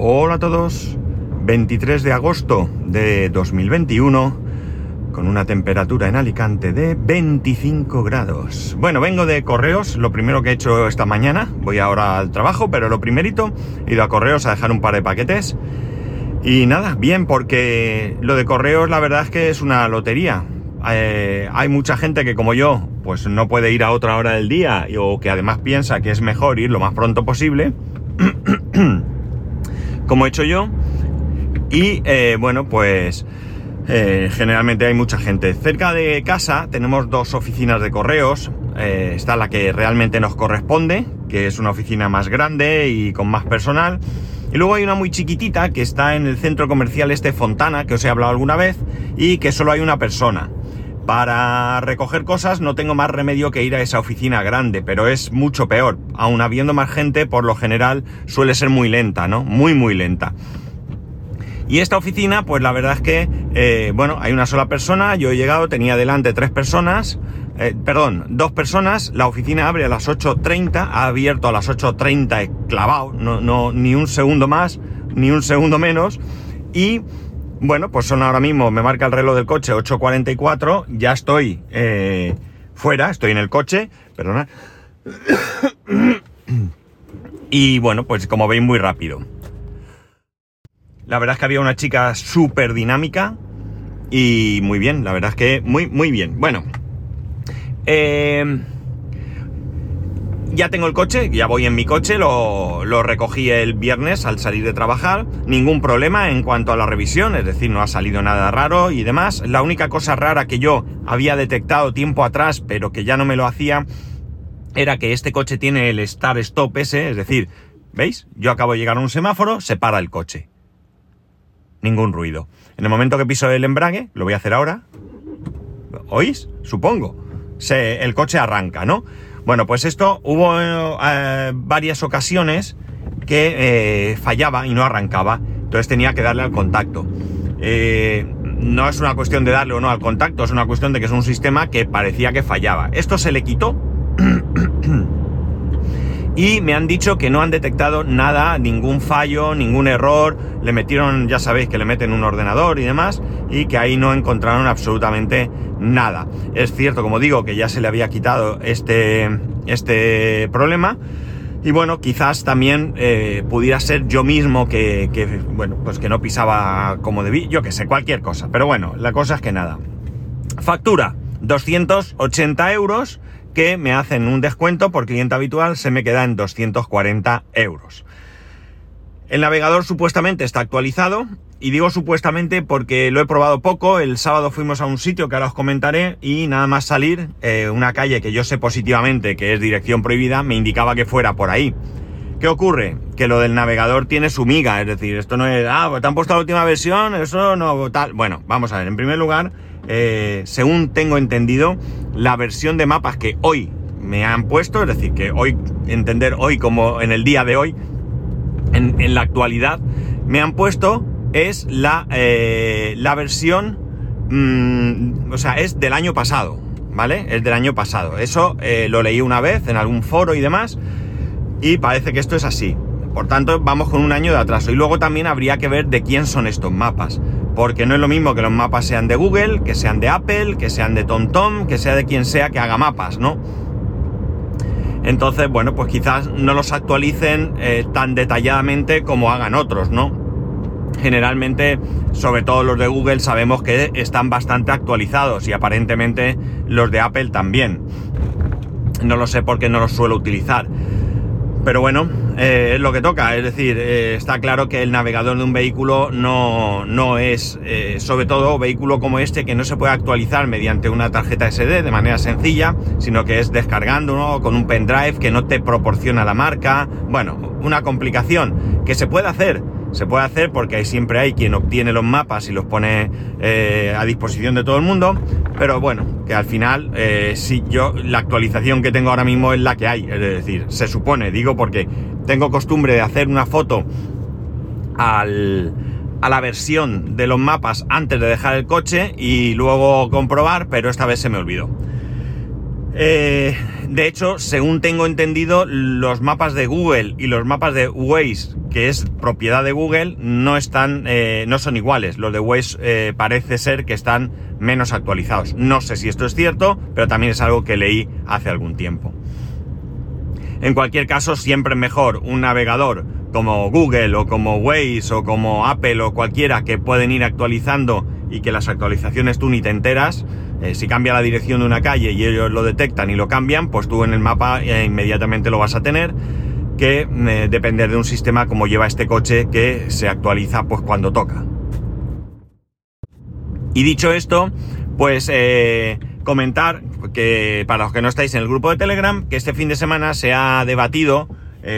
Hola a todos. 23 de agosto de 2021 con una temperatura en Alicante de 25 grados. Bueno, vengo de correos, lo primero que he hecho esta mañana, voy ahora al trabajo, pero lo primerito, he ido a correos a dejar un par de paquetes. Y nada, bien, porque lo de correos la verdad es que es una lotería. Eh, hay mucha gente que como yo, pues no puede ir a otra hora del día o que además piensa que es mejor ir lo más pronto posible. como he hecho yo. Y eh, bueno, pues eh, generalmente hay mucha gente. Cerca de casa tenemos dos oficinas de correos. Eh, está la que realmente nos corresponde, que es una oficina más grande y con más personal. Y luego hay una muy chiquitita que está en el centro comercial este Fontana, que os he hablado alguna vez, y que solo hay una persona. Para recoger cosas no tengo más remedio que ir a esa oficina grande, pero es mucho peor. Aun habiendo más gente, por lo general suele ser muy lenta, ¿no? Muy, muy lenta. Y esta oficina, pues la verdad es que, eh, bueno, hay una sola persona, yo he llegado, tenía delante tres personas, eh, perdón, dos personas, la oficina abre a las 8.30, ha abierto a las 8.30 clavado, no, no, ni un segundo más, ni un segundo menos, y bueno, pues son ahora mismo, me marca el reloj del coche 8.44, ya estoy eh, fuera, estoy en el coche, perdona. y bueno, pues como veis muy rápido. La verdad es que había una chica súper dinámica y muy bien, la verdad es que muy, muy bien. Bueno, eh, ya tengo el coche, ya voy en mi coche, lo, recogí el viernes al salir de trabajar, ningún problema en cuanto a la revisión, es decir, no ha salido nada raro y demás. La única cosa rara que yo había detectado tiempo atrás, pero que ya no me lo hacía, era que este coche tiene el Start Stop ese, es decir, ¿veis? Yo acabo de llegar a un semáforo, se para el coche. Ningún ruido. En el momento que piso el embrague, lo voy a hacer ahora. ¿Oís? Supongo. El coche arranca, ¿no? Bueno, pues esto hubo eh, varias ocasiones que eh, fallaba y no arrancaba, entonces tenía que darle al contacto. Eh, no es una cuestión de darle o no al contacto, es una cuestión de que es un sistema que parecía que fallaba. Esto se le quitó y me han dicho que no han detectado nada, ningún fallo, ningún error. Le metieron, ya sabéis que le meten un ordenador y demás, y que ahí no encontraron absolutamente nada. Es cierto, como digo, que ya se le había quitado este, este problema. Y bueno, quizás también eh, pudiera ser yo mismo que, que, bueno, pues que no pisaba como debí, yo que sé, cualquier cosa. Pero bueno, la cosa es que nada. Factura, 280 euros, que me hacen un descuento por cliente habitual, se me queda en 240 euros. El navegador supuestamente está actualizado, y digo supuestamente porque lo he probado poco. El sábado fuimos a un sitio que ahora os comentaré y nada más salir, eh, una calle que yo sé positivamente que es dirección prohibida, me indicaba que fuera por ahí. ¿Qué ocurre? Que lo del navegador tiene su miga, es decir, esto no es, ah, pues te han puesto la última versión, eso no, tal. Bueno, vamos a ver, en primer lugar, eh, según tengo entendido, la versión de mapas que hoy me han puesto, es decir, que hoy, entender hoy como en el día de hoy, en, la actualidad, me han puesto es la, eh, la versión, mm, o sea, es del año pasado, ¿vale? Es del año pasado. Eso eh, lo leí una vez en algún foro y demás, y parece que esto es así. Por tanto, vamos con un año de atraso. Y luego también habría que ver de quién son estos mapas. Porque no es lo mismo que los mapas sean de Google, que sean de Apple, que sean de TomTom, que sea de quien sea que haga mapas, ¿no? Entonces, bueno, pues quizás no los actualicen eh, tan detalladamente como hagan otros, ¿no? generalmente, sobre todo los de Google, sabemos que están bastante actualizados y aparentemente los de Apple también. No lo sé porque no los suelo utilizar. Pero bueno, eh, es lo que toca. Es decir, eh, está claro que el navegador de un vehículo no, no es, eh, sobre todo, vehículo como este que no se puede actualizar mediante una tarjeta SD de manera sencilla, sino que es descargando ¿no? con un pendrive que no te proporciona la marca. Bueno, una complicación que se puede hacer se puede hacer porque siempre hay quien obtiene los mapas y los pone a disposición de todo el mundo, pero bueno, que al final, eh, si yo, la actualización que tengo ahora mismo es la que hay, es decir, se supone, digo porque tengo costumbre de hacer una foto al, a la versión de los mapas antes de dejar el coche y luego comprobar, pero esta vez se me olvidó. Eh, de hecho, según tengo entendido, los mapas de Google y los mapas de Waze, que es propiedad de Google, no están, eh, no son iguales. Los de Waze eh, parece ser que están menos actualizados. No sé si esto es cierto, pero también es algo que leí hace algún tiempo. En cualquier caso, siempre mejor un navegador como Google o como Waze o como Apple o cualquiera que pueden ir actualizando y que las actualizaciones tú ni te enteras. Eh, si cambia la dirección de una calle y ellos lo detectan y lo cambian, pues tú en el mapa eh, inmediatamente lo vas a tener que eh, depender de un sistema como lleva este coche que se actualiza pues cuando toca. Y dicho esto, pues comentar que para los que no estáis en el grupo de Telegram, que este fin de semana se ha debatido,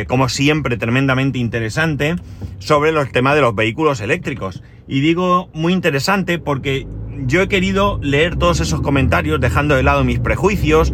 como siempre, tremendamente interesante, sobre los temas de los vehículos eléctricos. Y digo muy interesante porque yo he querido leer todos esos comentarios dejando de lado mis prejuicios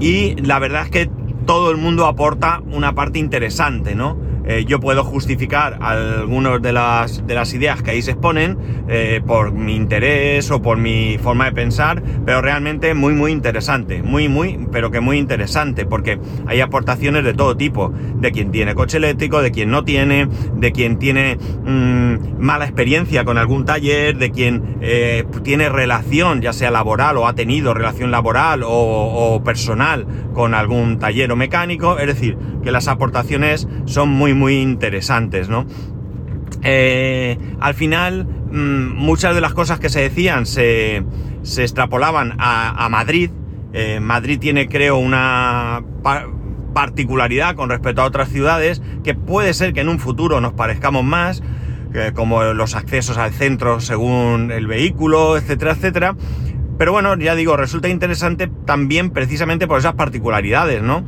y la verdad es que todo el mundo aporta una parte interesante, ¿no? Eh, yo puedo justificar algunas de las, de las ideas que ahí se exponen eh, por mi interés o por mi forma de pensar, pero realmente muy muy interesante, muy muy, pero que muy interesante, porque hay aportaciones de todo tipo, de quien tiene coche eléctrico, de quien no tiene, de quien tiene mmm, mala experiencia con algún taller, de quien eh, tiene relación, ya sea laboral o ha tenido relación laboral o, o personal con algún taller o mecánico, es decir, que las aportaciones son muy muy interesantes, ¿no? Eh, al final, mmm, muchas de las cosas que se decían se, se extrapolaban a, Madrid. Eh, Madrid tiene, creo, una pa particularidad con respecto a otras ciudades que puede ser que en un futuro nos parezcamos más, eh, como los accesos al centro según el vehículo, etcétera, etcétera. Pero bueno, ya digo, resulta interesante también precisamente por esas particularidades, ¿no?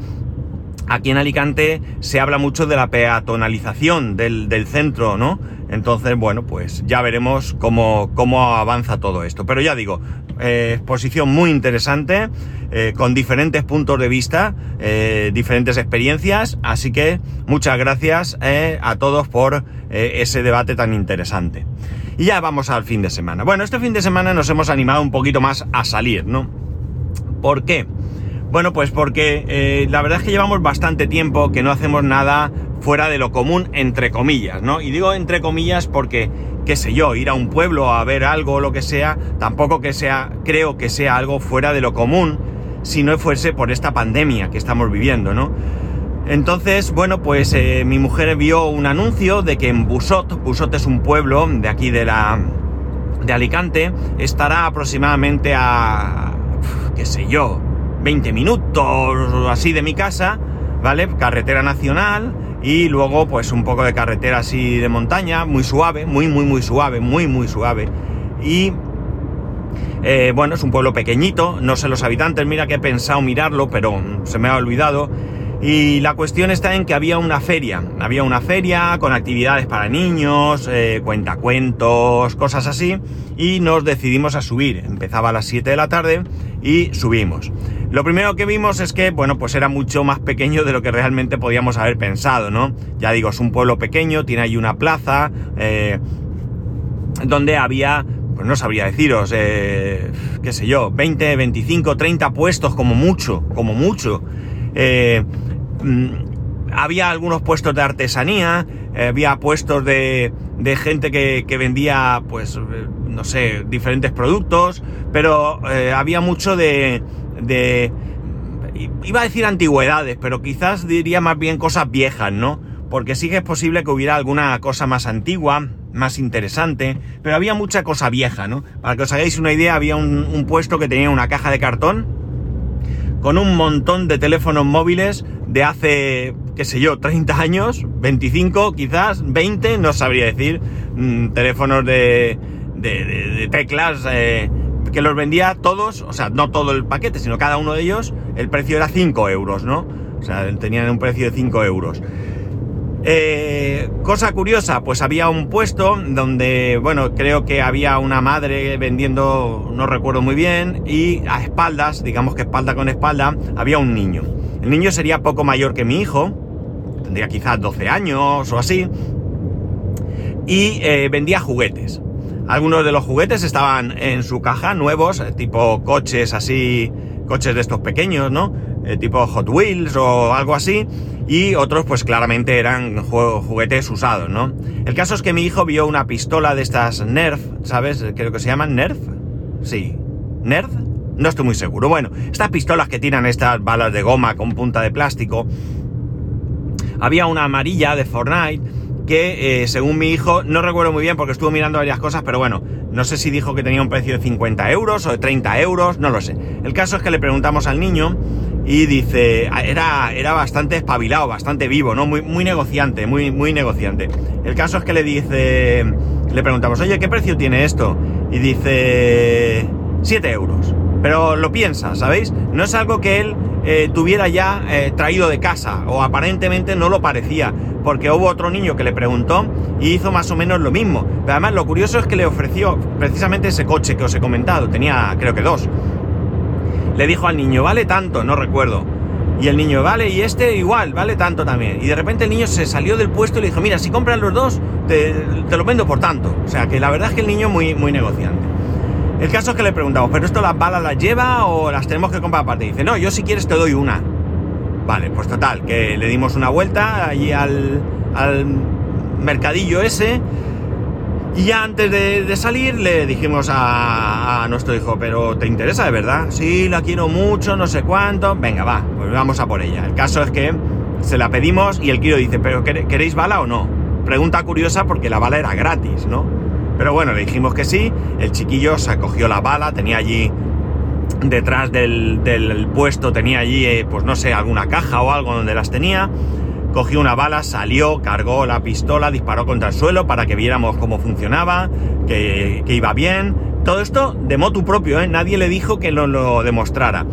Aquí en Alicante se habla mucho de la peatonalización del, del centro, ¿no? Entonces, bueno, pues ya veremos cómo, cómo avanza todo esto. Pero ya digo, eh, exposición muy interesante, eh, con diferentes puntos de vista, eh, diferentes experiencias, así que muchas gracias eh, a todos por ese debate tan interesante. Y ya vamos al fin de semana. Bueno, este fin de semana nos hemos animado un poquito más a salir, ¿no? ¿Por qué? Bueno, pues porque eh, la verdad es que llevamos bastante tiempo que no hacemos nada fuera de lo común, entre comillas, ¿no? Y digo entre comillas porque, qué sé yo, ir a un pueblo a ver algo o lo que sea, tampoco que sea, creo que sea algo fuera de lo común, si no fuese por esta pandemia que estamos viviendo, ¿no? Entonces, bueno, pues eh, mi mujer vio un anuncio de que en Busot, Busot es un pueblo de aquí de la de Alicante, estará aproximadamente a qué sé yo, 20 minutos así de mi casa, ¿vale? Carretera nacional y luego pues un poco de carretera así de montaña, muy suave, muy muy muy suave, muy muy suave. Y eh, bueno, es un pueblo pequeñito, no sé los habitantes, mira que he pensado mirarlo, pero se me ha olvidado. Y la cuestión está en que había una feria, había una feria con actividades para niños, eh, cuentacuentos, cosas así, y nos decidimos a subir. Empezaba a las 7 de la tarde y subimos. Lo primero que vimos es que, bueno, pues era mucho más pequeño de lo que realmente podíamos haber pensado, ¿no? Ya digo, es un pueblo pequeño, tiene ahí una plaza, eh, donde había pues no sabría deciros, eh, qué sé yo, 20, 25, 30 puestos como mucho, como mucho. Eh, había algunos puestos de artesanía, eh, había puestos de, gente que, vendía, pues, no sé, diferentes productos, pero eh, había mucho de, de, iba a decir antigüedades, pero quizás diría más bien cosas viejas, ¿no? Porque sí que es posible que hubiera alguna cosa más antigua, más interesante, pero había mucha cosa vieja, ¿no? Para que os hagáis una idea, había un puesto que tenía una caja de cartón con un montón de teléfonos móviles de hace, qué sé yo, 30 años, 25 quizás, 20, no sabría decir, mmm, teléfonos de, de, de, de teclas eh, que los vendía todos, o sea, no todo el paquete, sino cada uno de ellos, el precio era 5 euros, ¿no? O sea, tenían un precio de 5 euros. Eh, cosa curiosa, pues había un puesto donde, bueno, creo que había una madre vendiendo, no recuerdo muy bien, y a espaldas, digamos que espalda con espalda, había un niño. El niño sería poco mayor que mi hijo, tendría quizás 12 años o así, y eh, vendía juguetes. Algunos de los juguetes estaban en su caja, nuevos, tipo coches así coches de estos pequeños, ¿no? Eh, tipo Hot Wheels o algo así. Y otros, pues claramente eran juguetes usados, ¿no? El caso es que mi hijo vio una pistola de estas Nerf, ¿sabes? Creo que se llaman Nerf. Sí. ¿Nerf? No estoy muy seguro. Bueno, estas pistolas que tiran estas balas de goma con punta de plástico. Había una amarilla de Fortnite que, eh, según mi hijo, no recuerdo muy bien porque estuvo mirando varias cosas, pero bueno, no sé si dijo que tenía un precio de 50 euros o de 30 euros, no lo sé. El caso es que le preguntamos al niño y dice, era, era bastante espabilado, bastante vivo, ¿no? Muy, muy negociante, muy, muy negociante. El caso es que le dice, le preguntamos, oye, ¿qué precio tiene esto? Y dice, 7 euros. Pero lo piensa, ¿sabéis? No es algo que él eh, tuviera ya eh, traído de casa, o aparentemente no lo parecía, porque hubo otro niño que le preguntó y hizo más o menos lo mismo. Pero además lo curioso es que le ofreció precisamente ese coche que os he comentado, tenía creo que dos. Le dijo al niño, vale tanto, no recuerdo. Y el niño, vale, y este igual, vale tanto también. Y de repente el niño se salió del puesto y le dijo, mira, si compran los dos, te, lo vendo por tanto. O sea que la verdad es que el niño muy, muy negociante. El caso es que le preguntamos, ¿pero esto las balas las lleva o las tenemos que comprar aparte? Dice, no, yo si quieres te doy una. Vale, pues total, que le dimos una vuelta allí al, al mercadillo ese y ya antes de, salir le dijimos a, nuestro hijo, pero ¿te interesa de verdad? Sí, la quiero mucho, no sé cuánto. Venga, va, pues vamos a por ella. El caso es que se la pedimos y el Kiro dice, ¿pero queréis bala o no? Pregunta curiosa porque la bala era gratis, ¿no? Pero bueno, le dijimos que sí, el chiquillo se acogió la bala, tenía allí detrás del, puesto, tenía allí, eh, pues no sé, alguna caja o algo donde las tenía cogió una bala, salió, cargó la pistola, disparó contra el suelo para que viéramos cómo funcionaba, que, iba bien. Todo esto de motu propio, ¿eh? nadie le dijo que lo, lo demostrara.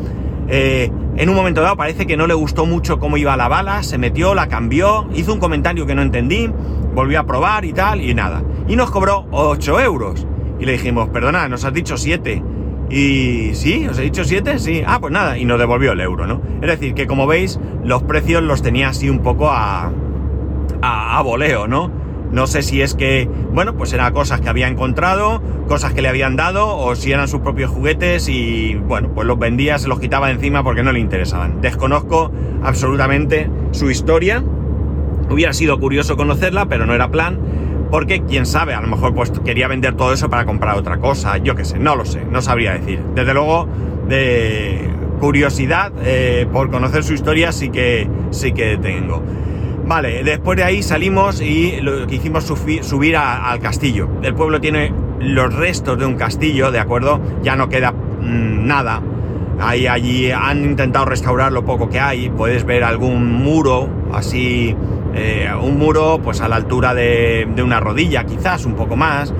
Eh, en un momento dado parece que no le gustó mucho cómo iba la bala, se metió, la cambió, hizo un comentario que no entendí, volvió a probar y tal, y nada. Y nos cobró 8 euros. Y le dijimos, perdona, nos has dicho 7. Y sí, os he dicho 7, sí. Ah, pues nada, y nos devolvió el euro, ¿no? Es decir, que como veis, los precios los tenía así un poco a, a, a voleo, ¿no? No sé si es que, bueno, pues eran cosas que había encontrado, cosas que le habían dado, o si eran sus propios juguetes y, bueno, pues los vendía, se los quitaba encima porque no le interesaban. Desconozco absolutamente su historia. Hubiera sido curioso conocerla, pero no era plan porque quién sabe, a lo mejor pues quería vender todo eso para comprar otra cosa, yo qué sé, no lo sé, no sabría decir. Desde luego, de curiosidad eh, por conocer su historia sí que, sí que tengo. Vale, después de ahí salimos y lo que hicimos subir al castillo. El pueblo tiene los restos de un castillo, ¿de acuerdo? Ya no queda mm, nada. Ahí, allí han intentado restaurar lo poco que hay. Puedes ver algún muro así eh, un muro pues a la altura de, una rodilla, quizás un poco más.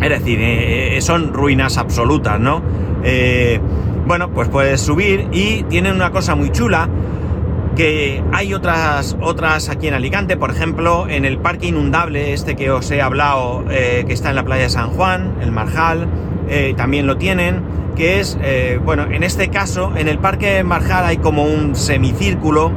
Es decir, eh, eh, son ruinas absolutas, ¿no? bueno, pues puedes subir y tienen una cosa muy chula que hay otras, otras aquí en Alicante, por ejemplo, en el parque inundable, este que os he hablado, que está en la playa de San Juan, el Marjal, también lo tienen, que es, bueno, en este caso, en el parque Marjal hay como un semicírculo,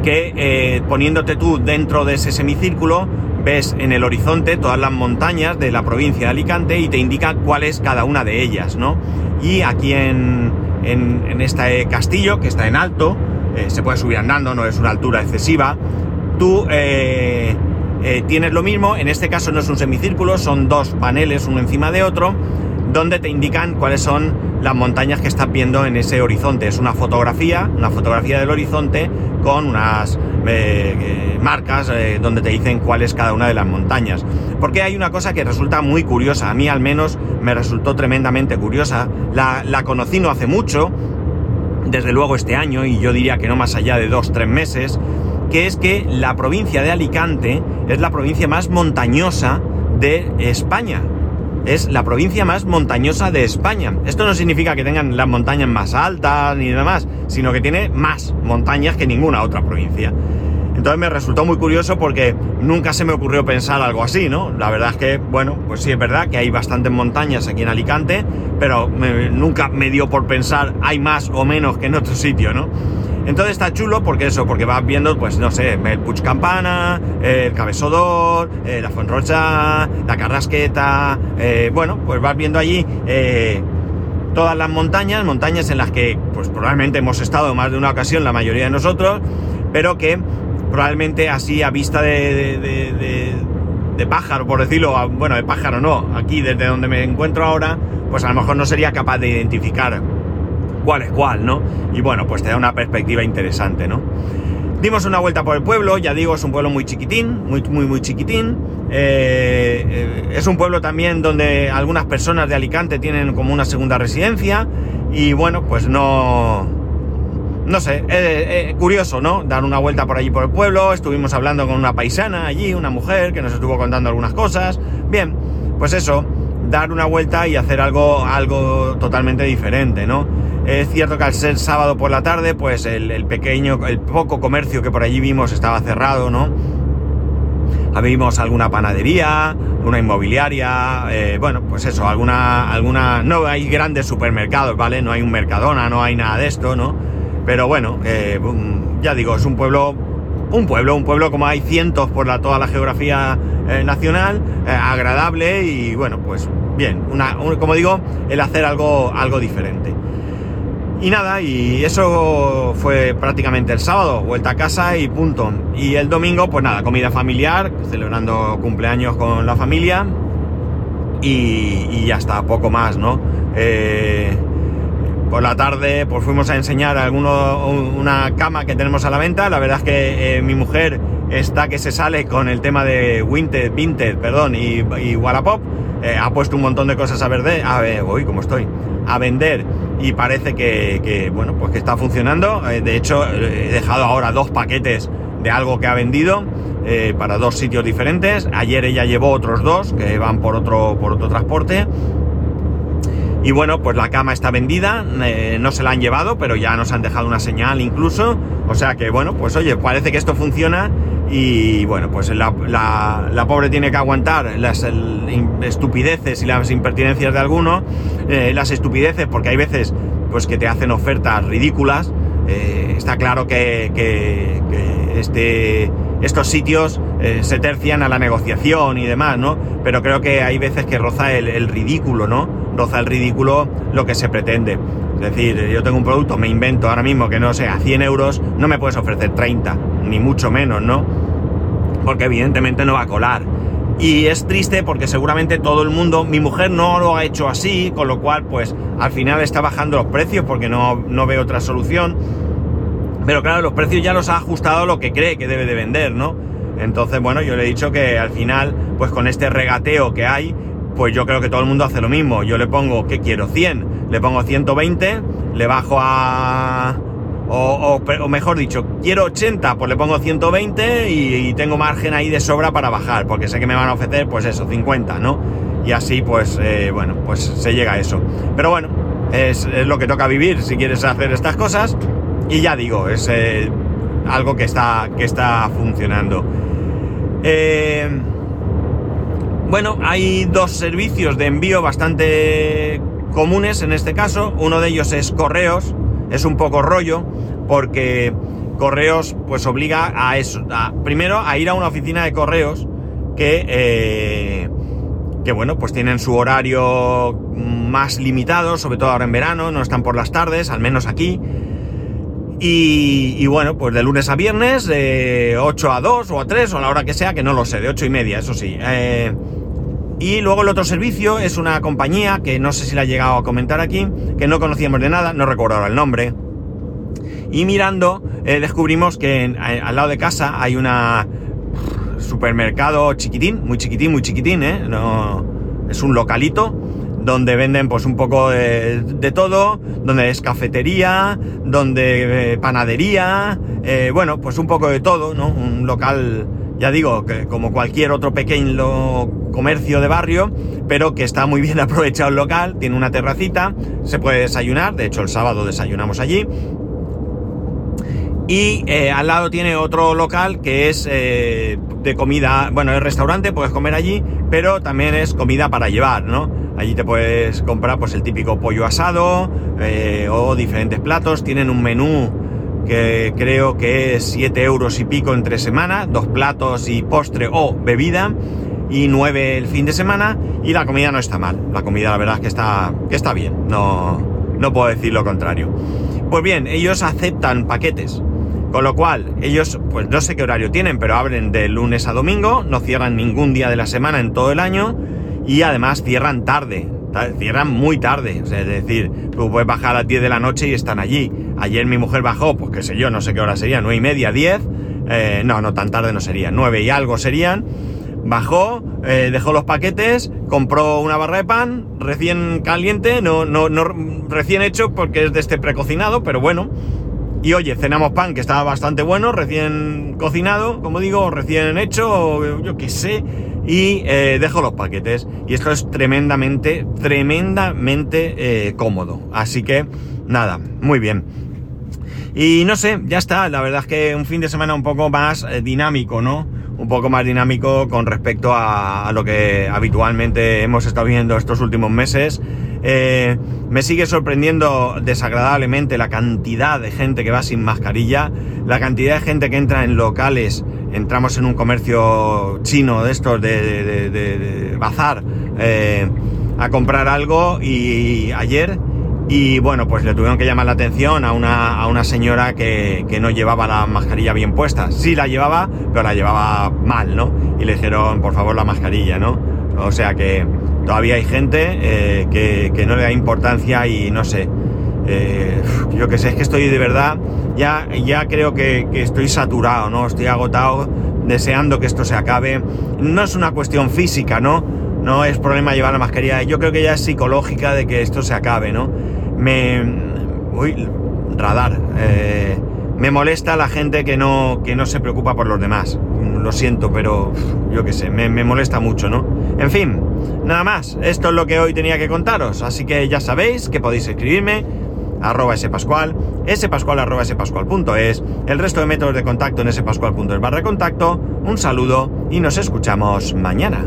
que eh, poniéndote tú dentro de ese semicírculo ves en el horizonte todas las montañas de la provincia de Alicante y te indica cuál es cada una de ellas, ¿no? Y aquí en, en, este castillo, que está en alto, eh, se puede subir andando, no es una altura excesiva, tú eh, tienes lo mismo, en este caso no es un semicírculo, son dos paneles uno encima de otro, donde te indican cuáles son las montañas que estás viendo en ese horizonte. Es una fotografía, una fotografía del horizonte con unas eh, eh, marcas eh, donde te dicen cuál es cada una de las montañas. Porque hay una cosa que resulta muy curiosa, a mí al menos me resultó tremendamente curiosa. La, la conocí no hace mucho, desde luego este año, y yo diría que no más allá de dos, tres meses, que es que la provincia de Alicante es la provincia más montañosa de España es la provincia más montañosa de España. Esto no significa que tengan las montañas más altas ni demás, sino que tiene más montañas que ninguna otra provincia. Entonces me resultó muy curioso porque nunca se me ocurrió pensar algo así, ¿no? La verdad es que, bueno, pues sí es verdad que hay bastantes montañas aquí en Alicante, pero nunca me dio por pensar hay más o menos que en otro sitio, ¿no? Entonces está chulo porque eso, porque vas viendo, pues no sé, el Puig Campana, el Cabezodor, eh, la Fuenrocha, la Carrasqueta, eh, bueno, pues vas viendo allí eh, todas las montañas, montañas en las que pues probablemente hemos estado más de una ocasión la mayoría de nosotros, pero que probablemente así a vista de, de, pájaro, por decirlo, bueno, de pájaro no, aquí desde donde me encuentro ahora, pues a lo mejor no sería capaz de identificar cuál es cuál, ¿no? Y bueno, pues te da una perspectiva interesante, ¿no? Dimos una vuelta por el pueblo, ya digo, es un pueblo muy chiquitín, muy, muy, muy chiquitín. Eh, eh, es un pueblo también donde algunas personas de Alicante tienen como una segunda residencia. Y bueno, pues no, no sé, eh, curioso, ¿no? Dar una vuelta por allí por el pueblo, estuvimos hablando con una paisana allí, una mujer que nos estuvo contando algunas cosas. Bien, pues eso, dar una vuelta y hacer algo, algo totalmente diferente, ¿no? Es cierto que al ser sábado por la tarde, pues el, pequeño, el poco comercio que por allí vimos estaba cerrado, ¿no? Vimos alguna panadería, una inmobiliaria, eh, bueno, pues eso, alguna, alguna, no hay grandes supermercados, ¿vale? No hay un Mercadona, no hay nada de esto, ¿no? Pero bueno, eh, ya digo, es un pueblo, un pueblo, un pueblo como hay cientos por toda la geografía eh, nacional, agradable y bueno, pues bien, una, como digo, el hacer algo, algo diferente. Y nada, y eso fue prácticamente el sábado, vuelta a casa y punto. Y el domingo, pues nada, comida familiar, celebrando cumpleaños con la familia y, y ya está, poco más, ¿no? Eh, por la tarde pues fuimos a enseñar alguno, una cama que tenemos a la venta. La verdad es que eh, mi mujer está que se sale con el tema de Winter, Vinted, perdón, y, Wallapop. Eh, ha puesto un montón de cosas a vender, a ver, voy, ¿cómo estoy? A vender y parece que, bueno, pues que está funcionando. Eh, de hecho, he dejado ahora dos paquetes de algo que ha vendido para dos sitios diferentes. Ayer ella llevó otros dos que van por otro, por otro transporte. Y bueno, pues la cama está vendida, eh, no se la han llevado, pero ya nos han dejado una señal incluso. O sea que bueno, pues oye, parece que esto funciona y bueno, pues la, pobre tiene que aguantar las estupideces y las impertinencias de alguno. Eh, las estupideces porque hay veces pues que te hacen ofertas ridículas. Eh, está claro que, este, estos sitios se tercian a la negociación y demás, ¿no? Pero creo que hay veces que roza el, el ridículo, ¿no? roza el ridículo lo que se pretende. Es decir, yo tengo un producto, me invento ahora mismo que no sea 100 euros, no me puedes ofrecer 30, ni mucho menos, ¿no? Porque evidentemente no va a colar. Y es triste porque seguramente todo el mundo, mi mujer no lo ha hecho así, con lo cual pues al final está bajando los precios porque no, no ve otra solución. Pero claro, los precios ya los ha ajustado lo que cree que debe de vender, ¿no? Entonces, bueno, yo le he dicho que al final, pues con este regateo que hay, pues yo creo que todo el mundo hace lo mismo. Yo le pongo, ¿qué quiero? 100, le pongo 120, le bajo a... O, mejor dicho, quiero 80, pues le pongo 120 y, tengo margen ahí de sobra para bajar, porque sé que me van a ofrecer, pues eso, 50, ¿no? Y así, pues, eh, bueno, pues se llega a eso. Pero bueno, es, lo que toca vivir si quieres hacer estas cosas. Y ya digo, es eh, algo que está, que está funcionando. Eh, bueno, hay dos servicios de envío bastante comunes en este caso. Uno de ellos es correos. Es un poco rollo porque correos pues obliga a eso. primero a ir a una oficina de correos que, eh, que bueno, pues tienen su horario más limitado, sobre todo ahora en verano, no están por las tardes, al menos aquí. Y, bueno, pues de lunes a viernes, de 8 a 2 o a 3 o a la hora que sea, que no lo sé, de 8 y media, eso sí. Eh, y luego el otro servicio es una compañía que no sé si la he llegado a comentar aquí, que no conocíamos de nada, no recuerdo ahora el nombre. Y mirando eh, descubrimos que eh, al lado de casa hay una supermercado chiquitín, muy chiquitín, muy chiquitín, ¿eh? Es un localito donde venden pues un poco de, todo, donde es cafetería, donde eh, panadería, bueno, pues un poco de todo, ¿no? Un local ya digo, que como cualquier otro pequeño comercio de barrio, pero que está muy bien aprovechado el local, tiene una terracita, se puede desayunar, de hecho el sábado desayunamos allí. Y eh, al lado tiene otro local que es eh, de comida, bueno, es restaurante, puedes comer allí, pero también es comida para llevar, ¿no? Allí te puedes comprar pues el típico pollo asado eh, o diferentes platos, tienen un menú que creo que es 7 euros y pico entre semana, dos platos y postre o bebida. y 9 el fin de semana y la comida no está mal. La comida la verdad que está, que está bien, no, no puedo decir lo contrario. Pues bien, ellos aceptan paquetes. Con lo cual, ellos, pues no sé qué horario tienen, pero abren de lunes a domingo, no cierran ningún día de la semana en todo el año y además cierran tarde, cierran muy tarde. es decir, tú puedes bajar a las 10 de la noche y están allí. Ayer mi mujer bajó, pues qué sé yo, no sé qué hora sería, 9 y media, 10. Eh, no, no, tan tarde no sería, 9 y algo serían. Bajó, eh, dejó los paquetes, compró una barra de pan recién caliente, no, no, no recién hecho porque es de este precocinado, pero bueno y oye, cenamos pan que estaba bastante bueno, recién cocinado, como digo, recién hecho, yo qué sé, y eh, dejo los paquetes. Y esto es tremendamente, tremendamente eh, cómodo. Así que, nada, muy bien. Y no sé, ya está, la verdad es que un fin de semana un poco más eh, dinámico, ¿no? Un poco más dinámico con respecto a, lo que habitualmente hemos estado viendo estos últimos meses. Eh, me sigue sorprendiendo desagradablemente la cantidad de gente que va sin mascarilla, la cantidad de gente que entra en locales. Entramos en un comercio chino de estos de, bazar eh, a comprar algo y ayer y bueno, pues le tuvieron que llamar la atención a una, a una señora que, que, no llevaba la mascarilla bien puesta. Sí la llevaba, pero la llevaba mal, ¿no? Y le dijeron, por favor, la mascarilla, ¿no? O sea que todavía hay gente eh, que, no le da importancia y no sé. Eh, yo que sé, es que estoy de verdad, ya, ya creo que, estoy saturado, ¿no? Estoy agotado, deseando que esto se acabe. No es una cuestión física, ¿no? No es problema llevar la mascarilla. Yo creo que ya es psicológica de que esto se acabe, ¿no? Me... Uy, radar. Eh, me molesta la gente que no, que no se preocupa por los demás. Lo siento, pero yo qué sé, me, molesta mucho, ¿no? En fin, nada más. Esto es lo que hoy tenía que contaros. Así que ya sabéis que podéis escribirme arroba spascual, spascual arroba spascual.es, el resto de métodos de contacto en spascual.es barra contacto. Un saludo y nos escuchamos mañana.